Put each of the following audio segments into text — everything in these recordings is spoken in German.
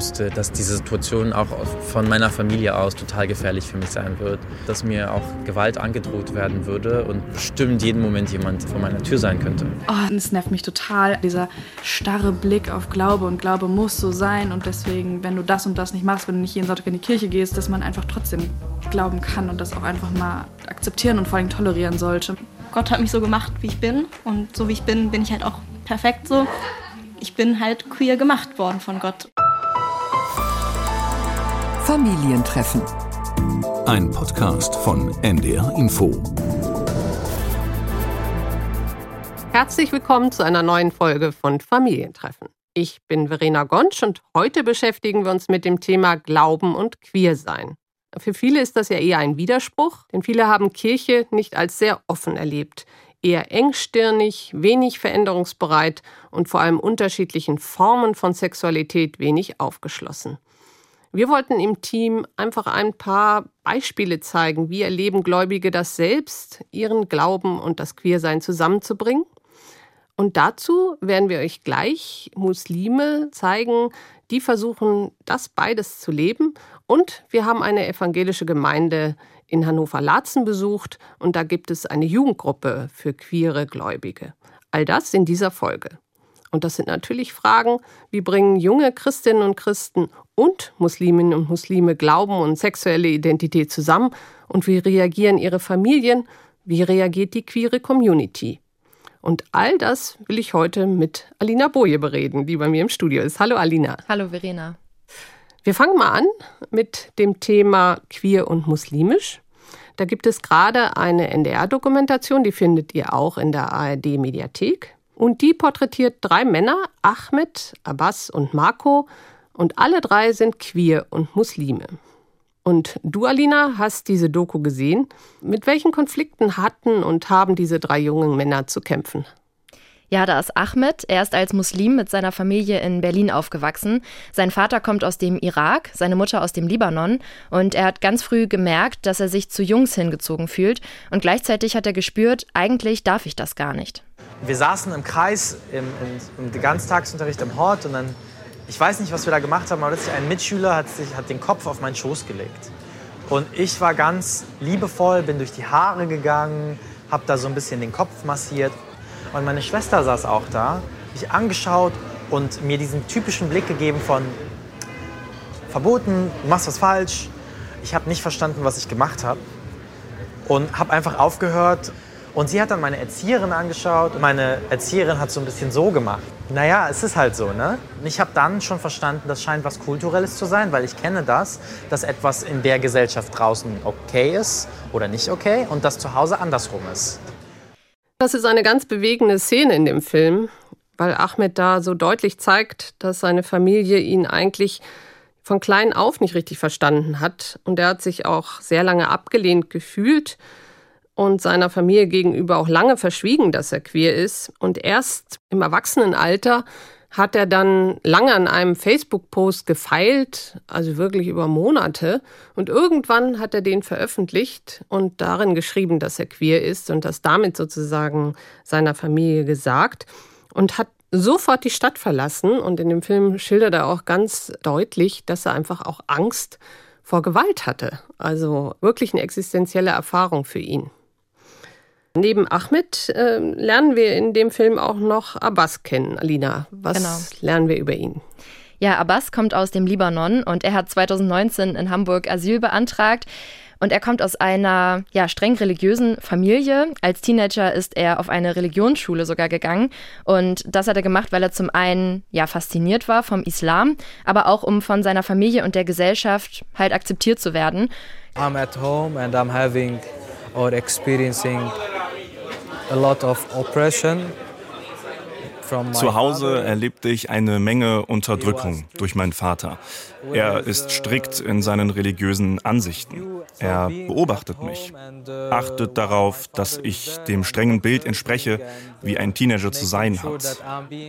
wusste, dass diese Situation auch von meiner Familie aus total gefährlich für mich sein wird, dass mir auch Gewalt angedroht werden würde und bestimmt jeden Moment jemand vor meiner Tür sein könnte. Oh, das nervt mich total, dieser starre Blick auf Glaube und Glaube muss so sein und deswegen, wenn du das und das nicht machst, wenn du nicht jeden Sonntag in die Kirche gehst, dass man einfach trotzdem glauben kann und das auch einfach mal akzeptieren und vor allem tolerieren sollte. Gott hat mich so gemacht, wie ich bin und so wie ich bin, bin ich halt auch perfekt so. Ich bin halt queer gemacht worden von Gott. Familientreffen. Ein Podcast von NDR Info. Herzlich willkommen zu einer neuen Folge von Familientreffen. Ich bin Verena Gonsch und heute beschäftigen wir uns mit dem Thema Glauben und Queersein. Für viele ist das ja eher ein Widerspruch, denn viele haben Kirche nicht als sehr offen erlebt eher engstirnig, wenig veränderungsbereit und vor allem unterschiedlichen Formen von Sexualität wenig aufgeschlossen. Wir wollten im Team einfach ein paar Beispiele zeigen, wie erleben Gläubige das selbst, ihren Glauben und das Queersein zusammenzubringen. Und dazu werden wir euch gleich Muslime zeigen, die versuchen, das beides zu leben. Und wir haben eine evangelische Gemeinde in Hannover-Laatzen besucht und da gibt es eine Jugendgruppe für queere Gläubige. All das in dieser Folge. Und das sind natürlich Fragen, wie bringen junge Christinnen und Christen und Musliminnen und Muslime Glauben und sexuelle Identität zusammen und wie reagieren ihre Familien, wie reagiert die queere Community. Und all das will ich heute mit Alina Boje bereden, die bei mir im Studio ist. Hallo Alina. Hallo Verena. Wir fangen mal an mit dem Thema queer und muslimisch. Da gibt es gerade eine NDR-Dokumentation, die findet ihr auch in der ARD-Mediathek. Und die porträtiert drei Männer, Ahmed, Abbas und Marco. Und alle drei sind queer und Muslime. Und du, Alina, hast diese Doku gesehen. Mit welchen Konflikten hatten und haben diese drei jungen Männer zu kämpfen? Ja, da ist Ahmed. Er ist als Muslim mit seiner Familie in Berlin aufgewachsen. Sein Vater kommt aus dem Irak, seine Mutter aus dem Libanon. Und er hat ganz früh gemerkt, dass er sich zu Jungs hingezogen fühlt. Und gleichzeitig hat er gespürt, eigentlich darf ich das gar nicht. Wir saßen im Kreis im, im, im Ganztagsunterricht im Hort und dann, ich weiß nicht, was wir da gemacht haben, aber plötzlich ein Mitschüler hat, sich, hat den Kopf auf meinen Schoß gelegt. Und ich war ganz liebevoll, bin durch die Haare gegangen, habe da so ein bisschen den Kopf massiert und meine Schwester saß auch da, mich angeschaut und mir diesen typischen Blick gegeben von verboten, du machst was falsch. Ich habe nicht verstanden, was ich gemacht habe und habe einfach aufgehört. Und sie hat dann meine Erzieherin angeschaut und meine Erzieherin hat so ein bisschen so gemacht. Naja, es ist halt so, ne? Und ich habe dann schon verstanden, das scheint was Kulturelles zu sein, weil ich kenne das, dass etwas in der Gesellschaft draußen okay ist oder nicht okay und das zu Hause andersrum ist. Das ist eine ganz bewegende Szene in dem Film, weil Ahmed da so deutlich zeigt, dass seine Familie ihn eigentlich von klein auf nicht richtig verstanden hat. Und er hat sich auch sehr lange abgelehnt gefühlt und seiner Familie gegenüber auch lange verschwiegen, dass er queer ist. Und erst im Erwachsenenalter hat er dann lange an einem Facebook-Post gefeilt, also wirklich über Monate. Und irgendwann hat er den veröffentlicht und darin geschrieben, dass er queer ist und das damit sozusagen seiner Familie gesagt und hat sofort die Stadt verlassen. Und in dem Film schildert er auch ganz deutlich, dass er einfach auch Angst vor Gewalt hatte. Also wirklich eine existenzielle Erfahrung für ihn. Neben Ahmed äh, lernen wir in dem Film auch noch Abbas kennen. Alina, was genau. lernen wir über ihn? Ja, Abbas kommt aus dem Libanon und er hat 2019 in Hamburg Asyl beantragt. Und er kommt aus einer ja, streng religiösen Familie. Als Teenager ist er auf eine Religionsschule sogar gegangen. Und das hat er gemacht, weil er zum einen ja fasziniert war vom Islam, aber auch um von seiner Familie und der Gesellschaft halt akzeptiert zu werden. I'm at home and I'm having or experiencing a lot of oppression. Zu Hause erlebte ich eine Menge Unterdrückung durch meinen Vater. Er ist strikt in seinen religiösen Ansichten. Er beobachtet mich, achtet darauf, dass ich dem strengen Bild entspreche, wie ein Teenager zu sein hat.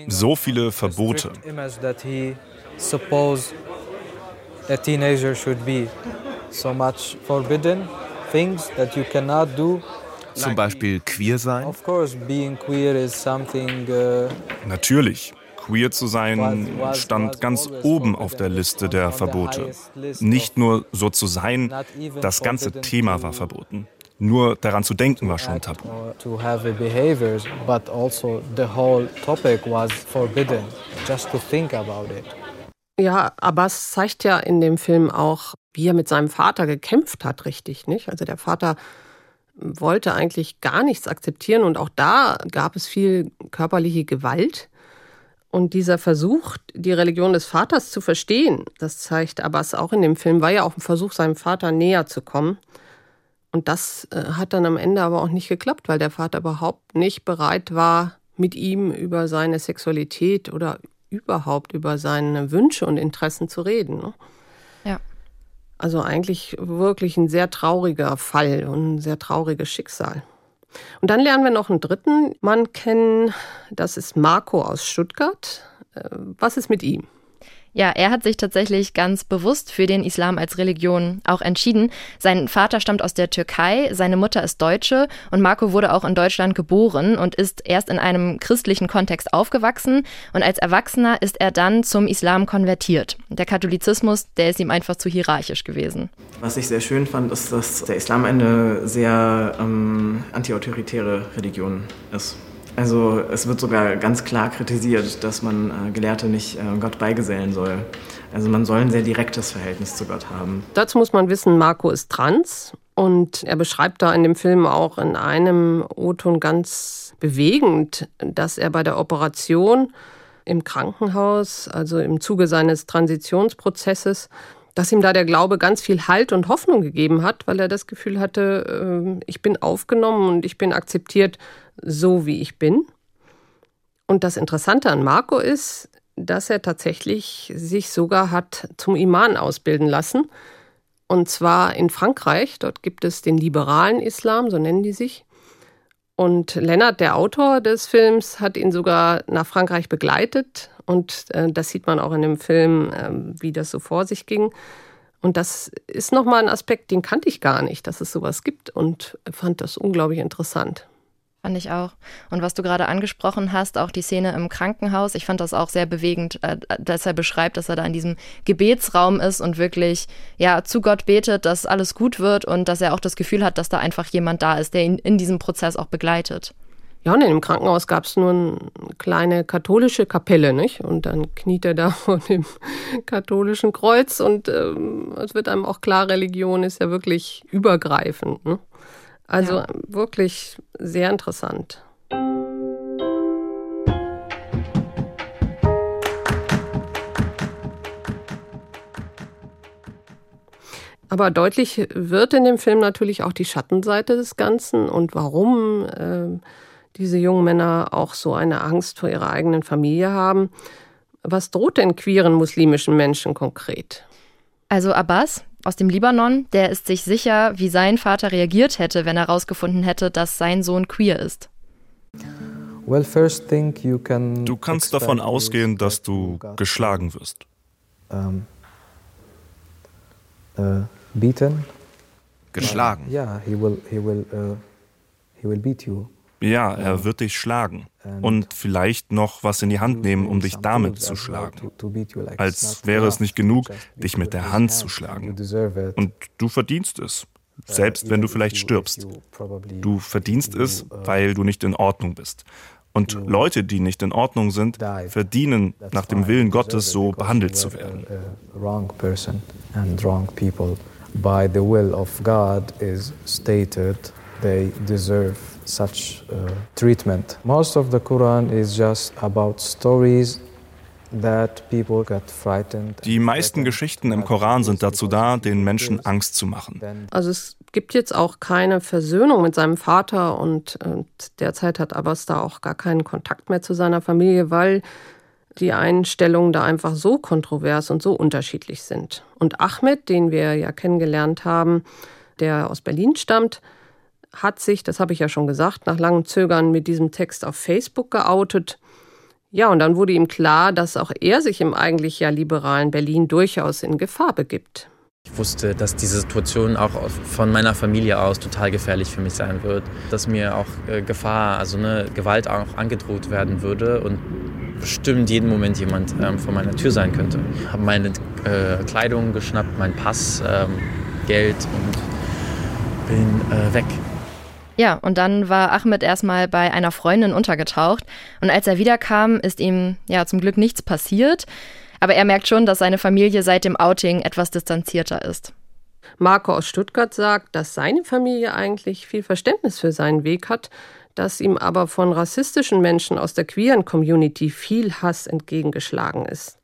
So viele Verbote. So much forbidden things that you cannot do zum Beispiel queer sein? Uh Natürlich. Queer zu sein stand ganz oben auf der Liste der Verbote. Nicht nur so zu sein, das ganze Thema war verboten. Nur daran zu denken war schon tabu. Ja, Abbas zeigt ja in dem Film auch, wie er mit seinem Vater gekämpft hat, richtig, nicht? Also der Vater wollte eigentlich gar nichts akzeptieren und auch da gab es viel körperliche Gewalt. Und dieser Versuch, die Religion des Vaters zu verstehen, das zeigt Abbas auch in dem Film, war ja auch ein Versuch, seinem Vater näher zu kommen. Und das äh, hat dann am Ende aber auch nicht geklappt, weil der Vater überhaupt nicht bereit war, mit ihm über seine Sexualität oder überhaupt über seine Wünsche und Interessen zu reden. Also eigentlich wirklich ein sehr trauriger Fall und ein sehr trauriges Schicksal. Und dann lernen wir noch einen dritten Mann kennen. Das ist Marco aus Stuttgart. Äh, was ist mit ihm? Ja, er hat sich tatsächlich ganz bewusst für den Islam als Religion auch entschieden. Sein Vater stammt aus der Türkei, seine Mutter ist Deutsche und Marco wurde auch in Deutschland geboren und ist erst in einem christlichen Kontext aufgewachsen und als Erwachsener ist er dann zum Islam konvertiert. Der Katholizismus, der ist ihm einfach zu hierarchisch gewesen. Was ich sehr schön fand, ist, dass der Islam eine sehr ähm, antiautoritäre Religion ist. Also es wird sogar ganz klar kritisiert, dass man äh, Gelehrte nicht äh, Gott beigesellen soll. Also man soll ein sehr direktes Verhältnis zu Gott haben. Dazu muss man wissen, Marco ist trans und er beschreibt da in dem Film auch in einem O-Ton ganz bewegend, dass er bei der Operation im Krankenhaus, also im Zuge seines Transitionsprozesses, dass ihm da der Glaube ganz viel Halt und Hoffnung gegeben hat, weil er das Gefühl hatte, äh, ich bin aufgenommen und ich bin akzeptiert, so wie ich bin. Und das Interessante an Marco ist, dass er tatsächlich sich sogar hat zum Iman ausbilden lassen. Und zwar in Frankreich. Dort gibt es den liberalen Islam, so nennen die sich. Und Lennart, der Autor des Films, hat ihn sogar nach Frankreich begleitet. Und äh, das sieht man auch in dem Film, äh, wie das so vor sich ging. Und das ist nochmal ein Aspekt, den kannte ich gar nicht, dass es sowas gibt und fand das unglaublich interessant. Fand ich auch. Und was du gerade angesprochen hast, auch die Szene im Krankenhaus, ich fand das auch sehr bewegend, äh, dass er beschreibt, dass er da in diesem Gebetsraum ist und wirklich ja zu Gott betet, dass alles gut wird und dass er auch das Gefühl hat, dass da einfach jemand da ist, der ihn in diesem Prozess auch begleitet. Ja, und in dem Krankenhaus gab es nur eine kleine katholische Kapelle, nicht? Und dann kniet er da vor dem katholischen Kreuz und ähm, es wird einem auch klar, Religion ist ja wirklich übergreifend. Ne? Also ja. wirklich sehr interessant. Aber deutlich wird in dem Film natürlich auch die Schattenseite des Ganzen und warum äh, diese jungen Männer auch so eine Angst vor ihrer eigenen Familie haben. Was droht denn queeren muslimischen Menschen konkret? Also Abbas, aus dem Libanon, der ist sich sicher, wie sein Vater reagiert hätte, wenn er herausgefunden hätte, dass sein Sohn queer ist. Du kannst davon ausgehen, dass du geschlagen wirst. Uh, geschlagen. Ja, he will, he will, uh, he will beat you. Ja, er wird dich schlagen und vielleicht noch was in die Hand nehmen, um dich damit zu schlagen. Als wäre es nicht genug, dich mit der Hand zu schlagen. Und du verdienst es, selbst wenn du vielleicht stirbst. Du verdienst es, weil du nicht in Ordnung bist. Und Leute, die nicht in Ordnung sind, verdienen nach dem Willen Gottes so behandelt zu werden. By the will of God is stated they deserve such uh, treatment. Most of the Quran is just about stories die meisten Geschichten im Koran sind dazu da, den Menschen Angst zu machen. Also es gibt jetzt auch keine Versöhnung mit seinem Vater und, und derzeit hat Abbas da auch gar keinen Kontakt mehr zu seiner Familie, weil die Einstellungen da einfach so kontrovers und so unterschiedlich sind. Und Ahmed, den wir ja kennengelernt haben, der aus Berlin stammt, hat sich, das habe ich ja schon gesagt, nach langem Zögern mit diesem Text auf Facebook geoutet. Ja, und dann wurde ihm klar, dass auch er sich im eigentlich ja liberalen Berlin durchaus in Gefahr begibt. Ich wusste, dass diese Situation auch von meiner Familie aus total gefährlich für mich sein wird. Dass mir auch äh, Gefahr, also eine Gewalt auch angedroht werden würde. Und bestimmt jeden Moment jemand ähm, vor meiner Tür sein könnte. Habe meine äh, Kleidung geschnappt, meinen Pass, ähm, Geld und bin äh, weg. Ja, und dann war Ahmed erstmal bei einer Freundin untergetaucht. Und als er wiederkam, ist ihm ja zum Glück nichts passiert. Aber er merkt schon, dass seine Familie seit dem Outing etwas distanzierter ist. Marco aus Stuttgart sagt, dass seine Familie eigentlich viel Verständnis für seinen Weg hat, dass ihm aber von rassistischen Menschen aus der queeren Community viel Hass entgegengeschlagen ist.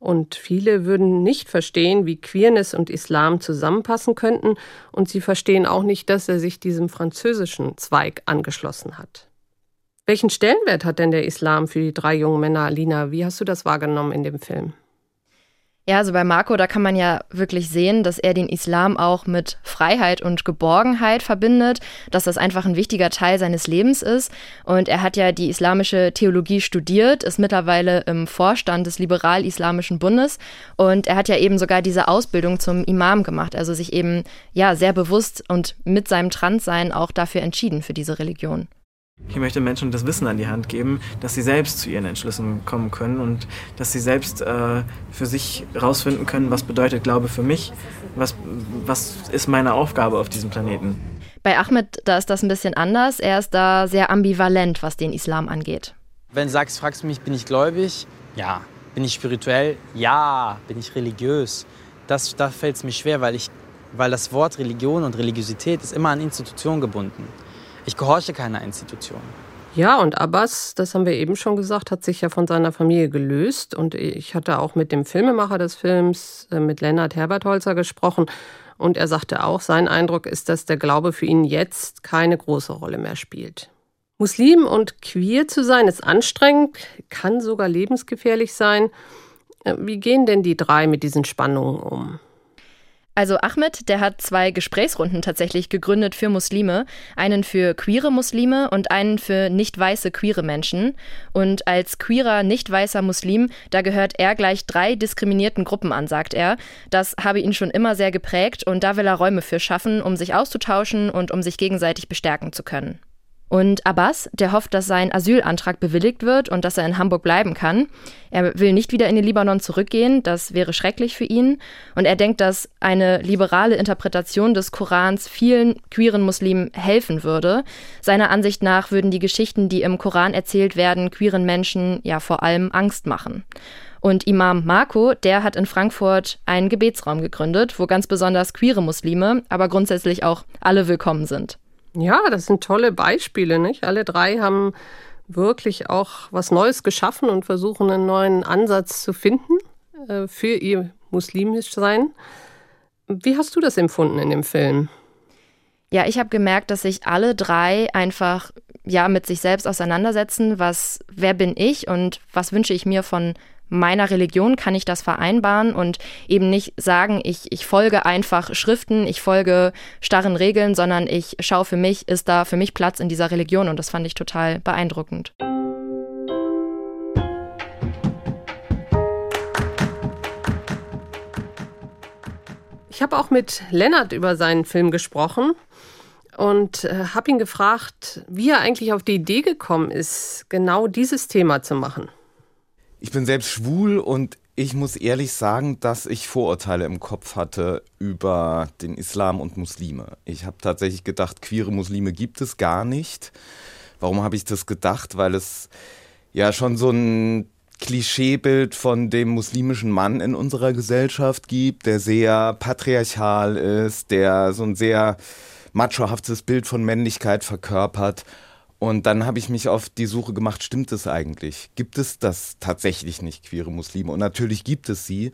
Und viele würden nicht verstehen, wie Queerness und Islam zusammenpassen könnten, und sie verstehen auch nicht, dass er sich diesem französischen Zweig angeschlossen hat. Welchen Stellenwert hat denn der Islam für die drei jungen Männer, Alina? Wie hast du das wahrgenommen in dem Film? Ja, also bei Marco, da kann man ja wirklich sehen, dass er den Islam auch mit Freiheit und Geborgenheit verbindet, dass das einfach ein wichtiger Teil seines Lebens ist. Und er hat ja die islamische Theologie studiert, ist mittlerweile im Vorstand des Liberal-Islamischen Bundes und er hat ja eben sogar diese Ausbildung zum Imam gemacht, also sich eben ja sehr bewusst und mit seinem Transsein auch dafür entschieden für diese Religion. Ich möchte Menschen das Wissen an die Hand geben, dass sie selbst zu ihren Entschlüssen kommen können und dass sie selbst äh, für sich herausfinden können, was bedeutet Glaube für mich, was, was ist meine Aufgabe auf diesem Planeten. Bei Ahmed, da ist das ein bisschen anders. Er ist da sehr ambivalent, was den Islam angeht. Wenn du sagst, fragst du mich, bin ich gläubig? Ja. Bin ich spirituell? Ja. Bin ich religiös? Das, da fällt es mir schwer, weil, ich, weil das Wort Religion und Religiosität ist immer an Institutionen gebunden. Ich gehorche keiner Institution. Ja, und Abbas, das haben wir eben schon gesagt, hat sich ja von seiner Familie gelöst. Und ich hatte auch mit dem Filmemacher des Films, äh, mit Lennart Herbertholzer, gesprochen. Und er sagte auch, sein Eindruck ist, dass der Glaube für ihn jetzt keine große Rolle mehr spielt. Muslim und queer zu sein ist anstrengend, kann sogar lebensgefährlich sein. Äh, wie gehen denn die drei mit diesen Spannungen um? Also Ahmed, der hat zwei Gesprächsrunden tatsächlich gegründet für Muslime. Einen für queere Muslime und einen für nicht weiße queere Menschen. Und als queerer, nicht weißer Muslim, da gehört er gleich drei diskriminierten Gruppen an, sagt er. Das habe ihn schon immer sehr geprägt und da will er Räume für schaffen, um sich auszutauschen und um sich gegenseitig bestärken zu können. Und Abbas, der hofft, dass sein Asylantrag bewilligt wird und dass er in Hamburg bleiben kann. Er will nicht wieder in den Libanon zurückgehen, das wäre schrecklich für ihn. Und er denkt, dass eine liberale Interpretation des Korans vielen queeren Muslimen helfen würde. Seiner Ansicht nach würden die Geschichten, die im Koran erzählt werden, queeren Menschen ja vor allem Angst machen. Und Imam Marco, der hat in Frankfurt einen Gebetsraum gegründet, wo ganz besonders queere Muslime, aber grundsätzlich auch alle willkommen sind. Ja, das sind tolle Beispiele, nicht? Alle drei haben wirklich auch was Neues geschaffen und versuchen einen neuen Ansatz zu finden äh, für ihr muslimisch Sein. Wie hast du das empfunden in dem Film? Ja, ich habe gemerkt, dass sich alle drei einfach ja mit sich selbst auseinandersetzen, was wer bin ich und was wünsche ich mir von meiner Religion kann ich das vereinbaren und eben nicht sagen, ich, ich folge einfach Schriften, ich folge starren Regeln, sondern ich schaue für mich, ist da für mich Platz in dieser Religion und das fand ich total beeindruckend. Ich habe auch mit Lennart über seinen Film gesprochen und äh, habe ihn gefragt, wie er eigentlich auf die Idee gekommen ist, genau dieses Thema zu machen. Ich bin selbst schwul und ich muss ehrlich sagen, dass ich Vorurteile im Kopf hatte über den Islam und Muslime. Ich habe tatsächlich gedacht, queere Muslime gibt es gar nicht. Warum habe ich das gedacht? Weil es ja schon so ein Klischeebild von dem muslimischen Mann in unserer Gesellschaft gibt, der sehr patriarchal ist, der so ein sehr machohaftes Bild von Männlichkeit verkörpert. Und dann habe ich mich auf die Suche gemacht, stimmt es eigentlich? Gibt es das tatsächlich nicht, queere Muslime? Und natürlich gibt es sie.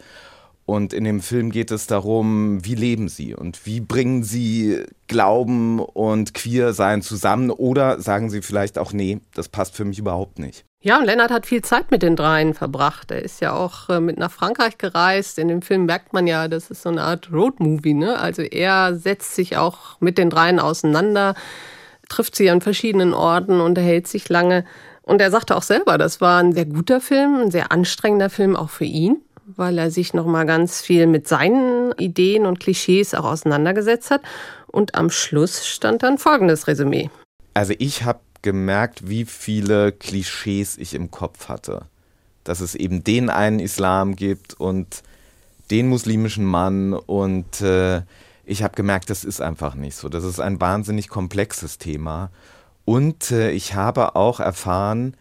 Und in dem Film geht es darum, wie leben sie und wie bringen sie Glauben und Queer-Sein zusammen oder sagen sie vielleicht auch, nee, das passt für mich überhaupt nicht. Ja, und Lennart hat viel Zeit mit den dreien verbracht. Er ist ja auch äh, mit nach Frankreich gereist. In dem Film merkt man ja, das ist so eine Art Roadmovie. Ne? Also er setzt sich auch mit den dreien auseinander trifft sie an verschiedenen Orten, unterhält sich lange. Und er sagte auch selber, das war ein sehr guter Film, ein sehr anstrengender Film auch für ihn, weil er sich noch mal ganz viel mit seinen Ideen und Klischees auch auseinandergesetzt hat. Und am Schluss stand dann folgendes Resümee. Also ich habe gemerkt, wie viele Klischees ich im Kopf hatte. dass es eben den einen Islam gibt und den muslimischen Mann und äh, ich habe gemerkt, das ist einfach nicht so. Das ist ein wahnsinnig komplexes Thema. Und äh, ich habe auch erfahren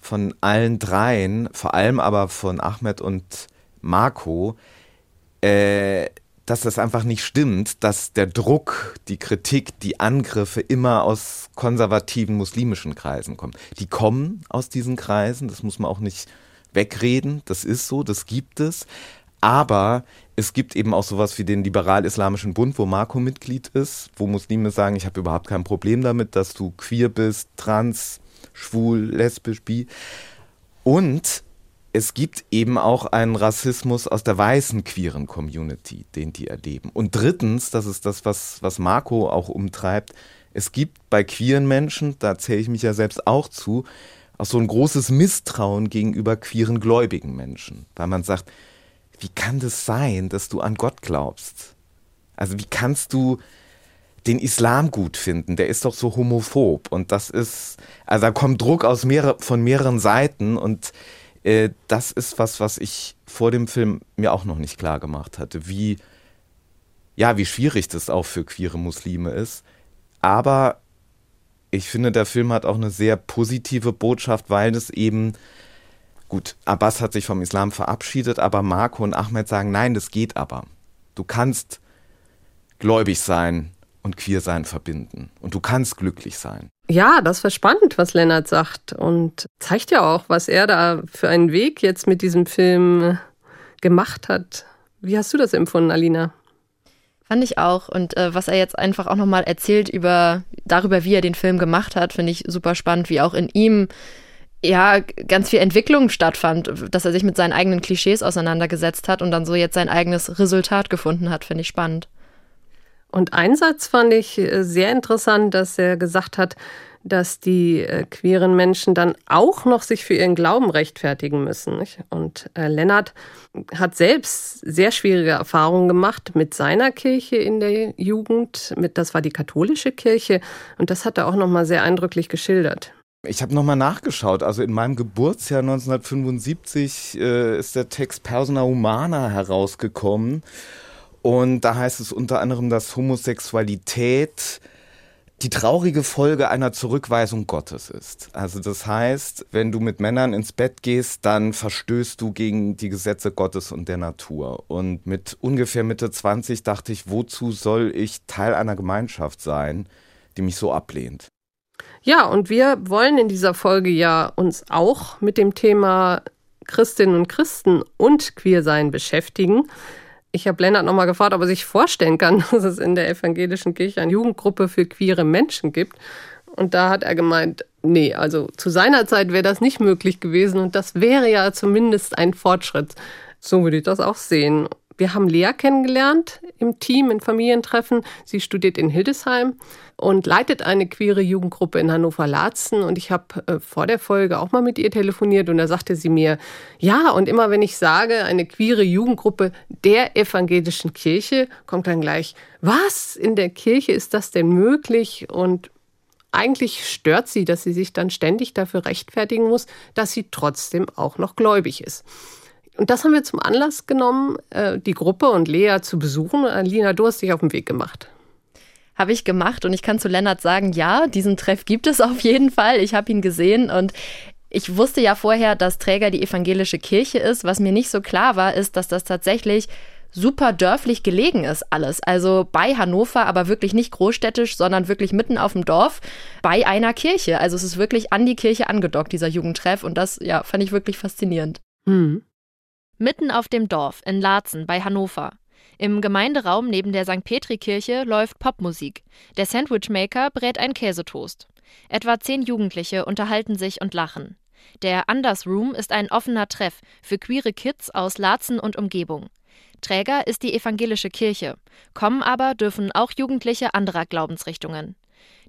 von allen dreien, vor allem aber von Ahmed und Marco, äh, dass das einfach nicht stimmt, dass der Druck, die Kritik, die Angriffe immer aus konservativen muslimischen Kreisen kommen. Die kommen aus diesen Kreisen, das muss man auch nicht wegreden, das ist so, das gibt es. Aber es gibt eben auch sowas wie den Liberal-Islamischen Bund, wo Marco Mitglied ist, wo Muslime sagen, ich habe überhaupt kein Problem damit, dass du queer bist, trans, schwul, lesbisch, bi. Und es gibt eben auch einen Rassismus aus der weißen queeren Community, den die erleben. Und drittens, das ist das, was, was Marco auch umtreibt, es gibt bei queeren Menschen, da zähle ich mich ja selbst auch zu, auch so ein großes Misstrauen gegenüber queeren gläubigen Menschen, weil man sagt, wie kann das sein, dass du an Gott glaubst? Also wie kannst du den Islam gut finden? Der ist doch so homophob und das ist, also da kommt Druck aus mehrere, von mehreren Seiten und äh, das ist was, was ich vor dem Film mir auch noch nicht klar gemacht hatte, wie ja, wie schwierig das auch für queere Muslime ist. Aber ich finde, der Film hat auch eine sehr positive Botschaft, weil es eben Gut, Abbas hat sich vom Islam verabschiedet, aber Marco und Ahmed sagen, nein, das geht aber. Du kannst gläubig sein und queer sein verbinden. Und du kannst glücklich sein. Ja, das war spannend, was Lennart sagt. Und zeigt ja auch, was er da für einen Weg jetzt mit diesem Film gemacht hat. Wie hast du das empfunden, Alina? Fand ich auch. Und äh, was er jetzt einfach auch nochmal erzählt über darüber, wie er den Film gemacht hat, finde ich super spannend, wie auch in ihm ja, ganz viel Entwicklung stattfand, dass er sich mit seinen eigenen Klischees auseinandergesetzt hat und dann so jetzt sein eigenes Resultat gefunden hat, finde ich spannend. Und ein Satz fand ich äh, sehr interessant, dass er gesagt hat, dass die äh, queeren Menschen dann auch noch sich für ihren Glauben rechtfertigen müssen. Nicht? Und äh, Lennart hat selbst sehr schwierige Erfahrungen gemacht mit seiner Kirche in der Jugend. Mit, das war die katholische Kirche. Und das hat er auch noch mal sehr eindrücklich geschildert. Ich habe nochmal nachgeschaut. Also in meinem Geburtsjahr 1975 äh, ist der Text Persona Humana herausgekommen. Und da heißt es unter anderem, dass Homosexualität die traurige Folge einer Zurückweisung Gottes ist. Also das heißt, wenn du mit Männern ins Bett gehst, dann verstößt du gegen die Gesetze Gottes und der Natur. Und mit ungefähr Mitte 20 dachte ich, wozu soll ich Teil einer Gemeinschaft sein, die mich so ablehnt? Ja, und wir wollen in dieser Folge ja uns auch mit dem Thema Christinnen und Christen und Queersein beschäftigen. Ich habe Lennart nochmal gefragt, ob er sich vorstellen kann, dass es in der evangelischen Kirche eine Jugendgruppe für queere Menschen gibt. Und da hat er gemeint, nee, also zu seiner Zeit wäre das nicht möglich gewesen und das wäre ja zumindest ein Fortschritt. So würde ich das auch sehen. Wir haben Lea kennengelernt im Team, in Familientreffen. Sie studiert in Hildesheim und leitet eine queere Jugendgruppe in Hannover-Laatzen. Und ich habe äh, vor der Folge auch mal mit ihr telefoniert und da sagte sie mir, ja, und immer wenn ich sage, eine queere Jugendgruppe der evangelischen Kirche, kommt dann gleich, was? In der Kirche ist das denn möglich? Und eigentlich stört sie, dass sie sich dann ständig dafür rechtfertigen muss, dass sie trotzdem auch noch gläubig ist. Und das haben wir zum Anlass genommen, äh, die Gruppe und Lea zu besuchen. Alina, du hast dich auf den Weg gemacht. Habe ich gemacht und ich kann zu Lennart sagen, ja, diesen Treff gibt es auf jeden Fall. Ich habe ihn gesehen und ich wusste ja vorher, dass Träger die evangelische Kirche ist. Was mir nicht so klar war, ist, dass das tatsächlich super dörflich gelegen ist alles. Also bei Hannover, aber wirklich nicht großstädtisch, sondern wirklich mitten auf dem Dorf bei einer Kirche. Also es ist wirklich an die Kirche angedockt, dieser Jugendtreff. Und das, ja, fand ich wirklich faszinierend. Mhm. Mitten auf dem Dorf in Laatzen bei Hannover. Im Gemeinderaum neben der St. Petri-Kirche läuft Popmusik. Der Sandwichmaker brät ein Käsetoast. Etwa zehn Jugendliche unterhalten sich und lachen. Der Anders Room ist ein offener Treff für queere Kids aus Laatzen und Umgebung. Träger ist die evangelische Kirche, kommen aber dürfen auch Jugendliche anderer Glaubensrichtungen.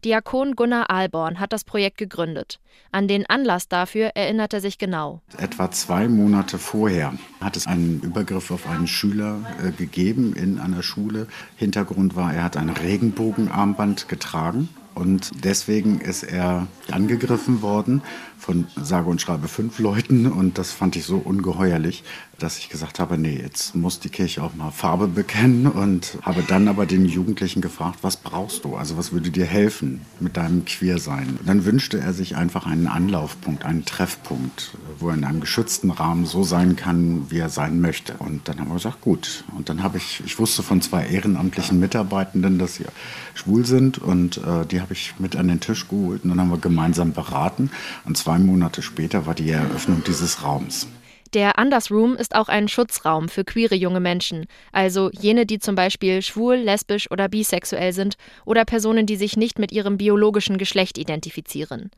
Diakon Gunnar Ahlborn hat das Projekt gegründet. An den Anlass dafür erinnert er sich genau. Etwa zwei Monate vorher hat es einen Übergriff auf einen Schüler äh, gegeben in einer Schule. Hintergrund war, er hat ein Regenbogenarmband getragen Und deswegen ist er angegriffen worden von sage und schreibe fünf Leuten. Und das fand ich so ungeheuerlich, dass ich gesagt habe, nee, jetzt muss die Kirche auch mal Farbe bekennen. Und habe dann aber den Jugendlichen gefragt, was brauchst du? Also was würde dir helfen mit deinem Queersein? Dann wünschte er sich einfach einen Anlaufpunkt, einen Treffpunkt, wo er in einem geschützten Rahmen so sein kann, wie er sein möchte. Und dann haben wir gesagt, gut. Und dann habe ich, ich wusste von zwei ehrenamtlichen Mitarbeitenden, dass sie schwul sind. Und äh, die habe ich mit an den Tisch geholt. Und dann haben wir gemeinsam beraten. Und zwei Monate später war die Eröffnung dieses Raums. Der Andersroom ist auch ein Schutzraum für queere junge Menschen, also jene, die zum Beispiel schwul, lesbisch oder bisexuell sind oder Personen, die sich nicht mit ihrem biologischen Geschlecht identifizieren.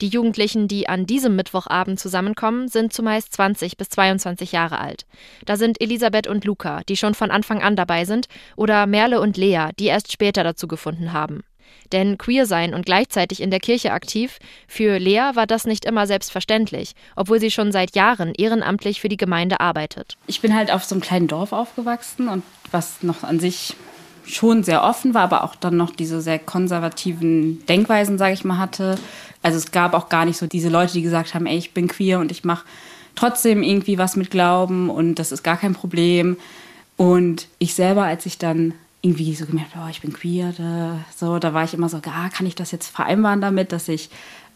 Die Jugendlichen, die an diesem Mittwochabend zusammenkommen, sind zumeist 20 bis 22 Jahre alt. Da sind Elisabeth und Luca, die schon von Anfang an dabei sind, oder Merle und Lea, die erst später dazu gefunden haben. Denn queer sein und gleichzeitig in der Kirche aktiv, für Lea war das nicht immer selbstverständlich, obwohl sie schon seit Jahren ehrenamtlich für die Gemeinde arbeitet. Ich bin halt auf so einem kleinen Dorf aufgewachsen und was noch an sich schon sehr offen war, aber auch dann noch diese sehr konservativen Denkweisen, sage ich mal, hatte. Also es gab auch gar nicht so diese Leute, die gesagt haben, ey, ich bin queer und ich mache trotzdem irgendwie was mit Glauben und das ist gar kein Problem. Und ich selber, als ich dann irgendwie so gemerkt, oh, ich bin queer, da, so, da war ich immer so, ah, kann ich das jetzt vereinbaren damit, dass ich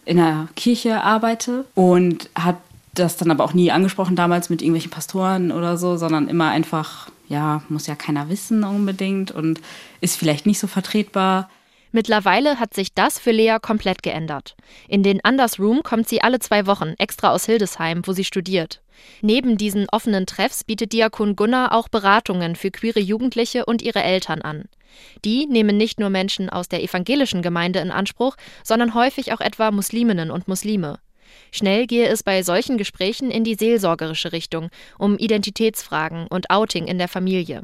in der Kirche arbeite und habe das dann aber auch nie angesprochen damals mit irgendwelchen Pastoren oder so, sondern immer einfach, ja, muss ja keiner wissen unbedingt und ist vielleicht nicht so vertretbar. Mittlerweile hat sich das für Lea komplett geändert. In den Anders Room kommt sie alle zwei Wochen extra aus Hildesheim, wo sie studiert. Neben diesen offenen Treffs bietet Diakon Gunnar auch Beratungen für queere Jugendliche und ihre Eltern an. Die nehmen nicht nur Menschen aus der evangelischen Gemeinde in Anspruch, sondern häufig auch etwa Musliminnen und Muslime. Schnell gehe es bei solchen Gesprächen in die seelsorgerische Richtung, um Identitätsfragen und Outing in der Familie.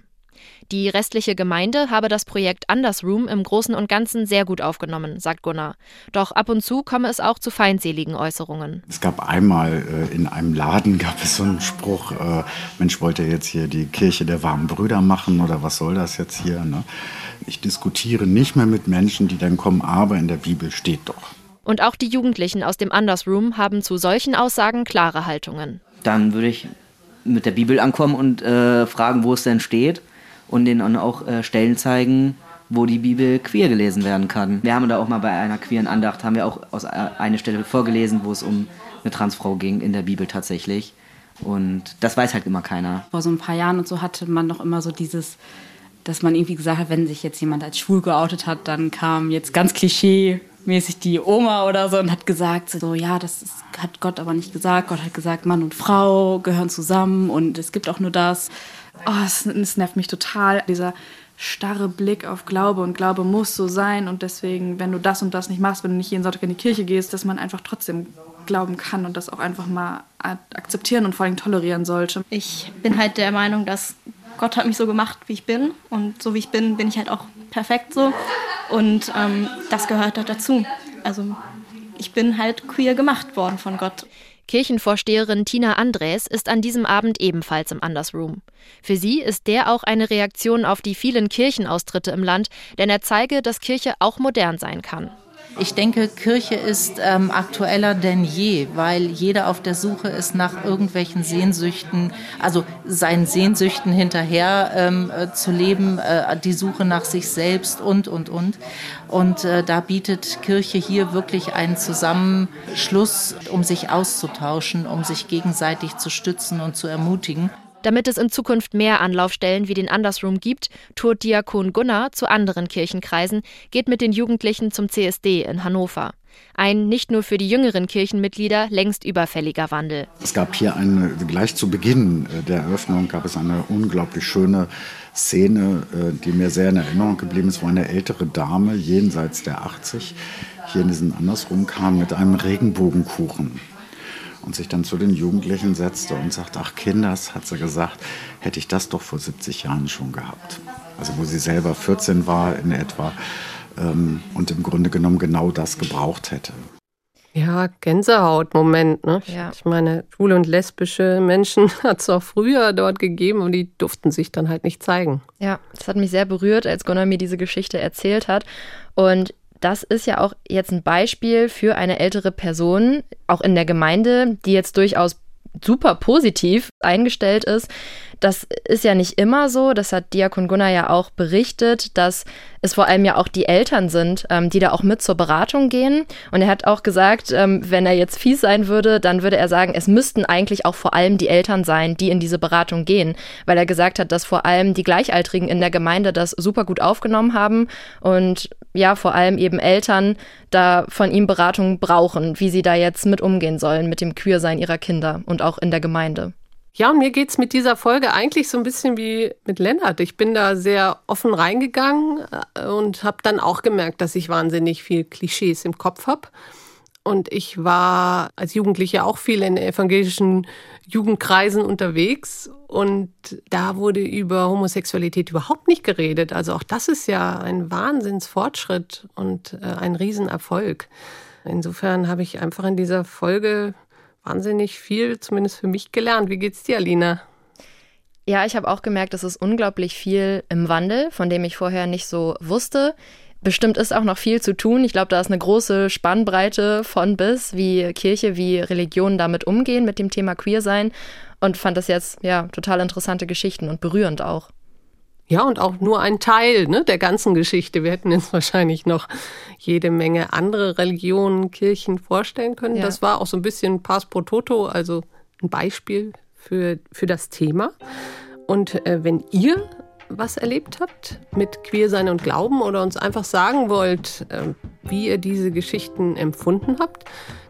Die restliche Gemeinde habe das Projekt Andersroom im Großen und Ganzen sehr gut aufgenommen, sagt Gunnar. Doch ab und zu komme es auch zu feindseligen Äußerungen. Es gab einmal äh, in einem Laden gab es so einen Spruch, äh, Mensch, wollte jetzt hier die Kirche der warmen Brüder machen oder was soll das jetzt hier? Ne? Ich diskutiere nicht mehr mit Menschen, die dann kommen, aber in der Bibel steht doch. Und auch die Jugendlichen aus dem Andersroom haben zu solchen Aussagen klare Haltungen. Dann würde ich mit der Bibel ankommen und äh, fragen, wo es denn steht und denen auch äh, Stellen zeigen, wo die Bibel queer gelesen werden kann. Wir haben da auch mal bei einer queeren Andacht, haben wir auch aus äh, einer Stelle vorgelesen, wo es um eine Transfrau ging in der Bibel tatsächlich. Und das weiß halt immer keiner. Vor so ein paar Jahren und so hatte man noch immer so dieses, dass man irgendwie gesagt hat, wenn sich jetzt jemand als schwul geoutet hat, dann kam jetzt ganz klischee-mäßig die Oma oder so und hat gesagt, so ja, das ist, hat Gott aber nicht gesagt. Gott hat gesagt, Mann und Frau gehören zusammen und es gibt auch nur das. Oh, es, es nervt mich total, dieser starre Blick auf Glaube und Glaube muss so sein und deswegen, wenn du das und das nicht machst, wenn du nicht jeden Sonntag in die Kirche gehst, dass man einfach trotzdem glauben kann und das auch einfach mal akzeptieren und vor allem tolerieren sollte. Ich bin halt der Meinung, dass Gott hat mich so gemacht, wie ich bin und so wie ich bin, bin ich halt auch perfekt so und ähm, das gehört halt dazu. Also ich bin halt queer gemacht worden von Gott. Kirchenvorsteherin Tina Andres ist an diesem Abend ebenfalls im Andersroom. Für sie ist der auch eine Reaktion auf die vielen Kirchenaustritte im Land, denn er zeige, dass Kirche auch modern sein kann. Ich denke, Kirche ist ähm, aktueller denn je, weil jeder auf der Suche ist nach irgendwelchen Sehnsüchten, also seinen Sehnsüchten hinterher ähm, äh, zu leben, äh, die Suche nach sich selbst und, und, und. Und äh, da bietet Kirche hier wirklich einen Zusammenschluss, um sich auszutauschen, um sich gegenseitig zu stützen und zu ermutigen. Damit es in Zukunft mehr Anlaufstellen wie den Andersroom gibt, tourt Diakon Gunnar zu anderen Kirchenkreisen, geht mit den Jugendlichen zum CSD in Hannover. Ein nicht nur für die jüngeren Kirchenmitglieder längst überfälliger Wandel. Es gab hier eine, gleich zu Beginn äh, der Eröffnung gab es eine unglaublich schöne Szene, äh, die mir sehr in Erinnerung geblieben ist, wo eine ältere Dame jenseits der 80 hier in diesen Andersrum kam mit einem Regenbogenkuchen und sich dann zu den Jugendlichen setzte und sagte, ach Kinders, hat sie gesagt, hätte ich das doch vor 70 Jahren schon gehabt. Also wo sie selber 14 war in etwa ähm, und im Grunde genommen genau das gebraucht hätte. Ja, Gänsehaut-Moment. Ne? Ja. Ich meine, schwule und lesbische Menschen hat es auch früher dort gegeben und die durften sich dann halt nicht zeigen. Ja, das hat mich sehr berührt, als Gunnar mir diese Geschichte erzählt hat. Und das ist ja auch jetzt ein Beispiel für eine ältere Person, auch in der Gemeinde, die jetzt durchaus super positiv eingestellt ist. Das ist ja nicht immer so. Das hat Diakon Gunnar ja auch berichtet, dass es vor allem ja auch die Eltern sind, ähm, die da auch mit zur Beratung gehen. Und er hat auch gesagt, ähm, wenn er jetzt fies sein würde, dann würde er sagen, es müssten eigentlich auch vor allem die Eltern sein, die in diese Beratung gehen, weil er gesagt hat, dass vor allem die Gleichaltrigen in der Gemeinde das super gut aufgenommen haben und ja, vor allem eben Eltern da von ihm Beratung brauchen, wie sie da jetzt mit umgehen sollen mit dem Queersein ihrer Kinder und auch in der Gemeinde. Ja, und mir geht's mit dieser Folge eigentlich so ein bisschen wie mit Lennart. Ich bin da sehr offen reingegangen äh, und habe dann auch gemerkt, dass ich wahnsinnig viel Klischees im Kopf habe. Und ich war als Jugendliche auch viel in evangelischen Jugendkreisen unterwegs und da wurde über Homosexualität überhaupt nicht geredet. Also auch das ist ja ein Wahnsinnsfortschritt und äh, ein Riesenerfolg. Insofern habe ich einfach in dieser Folge wahnsinnig viel, zumindest für mich, gelernt. Wie geht's dir, Alina? Ja, ich habe auch gemerkt, es ist unglaublich viel im Wandel, von dem ich vorher nicht so wusste. Bestimmt ist auch noch viel zu tun. Ich glaube, da ist eine große Spannbreite von bis, wie Kirche, wie Religionen damit umgehen mit dem Thema Queer sein und fand das jetzt ja total interessante Geschichten und berührend auch. Ja, und auch nur ein Teil ne, der ganzen Geschichte. Wir hätten jetzt wahrscheinlich noch jede Menge andere Religionen, Kirchen vorstellen können. Ja. Das war auch so ein bisschen Pass pro Toto, also ein Beispiel für, für das Thema. Und äh, wenn ihr was erlebt habt mit Queersein und Glauben oder uns einfach sagen wollt, äh, wie ihr diese Geschichten empfunden habt,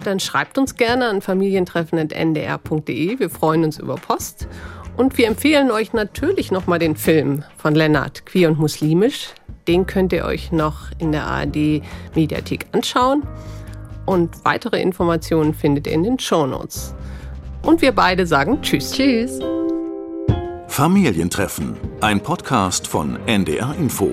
dann schreibt uns gerne an familientreffen.ndr.de. Wir freuen uns über Post. Und wir empfehlen euch natürlich nochmal den Film von Lennart, Queer und Muslimisch. Den könnt ihr euch noch in der ARD Mediathek anschauen. Und weitere Informationen findet ihr in den Shownotes. Und wir beide sagen Tschüss. Tschüss. Familientreffen, ein Podcast von NDR Info.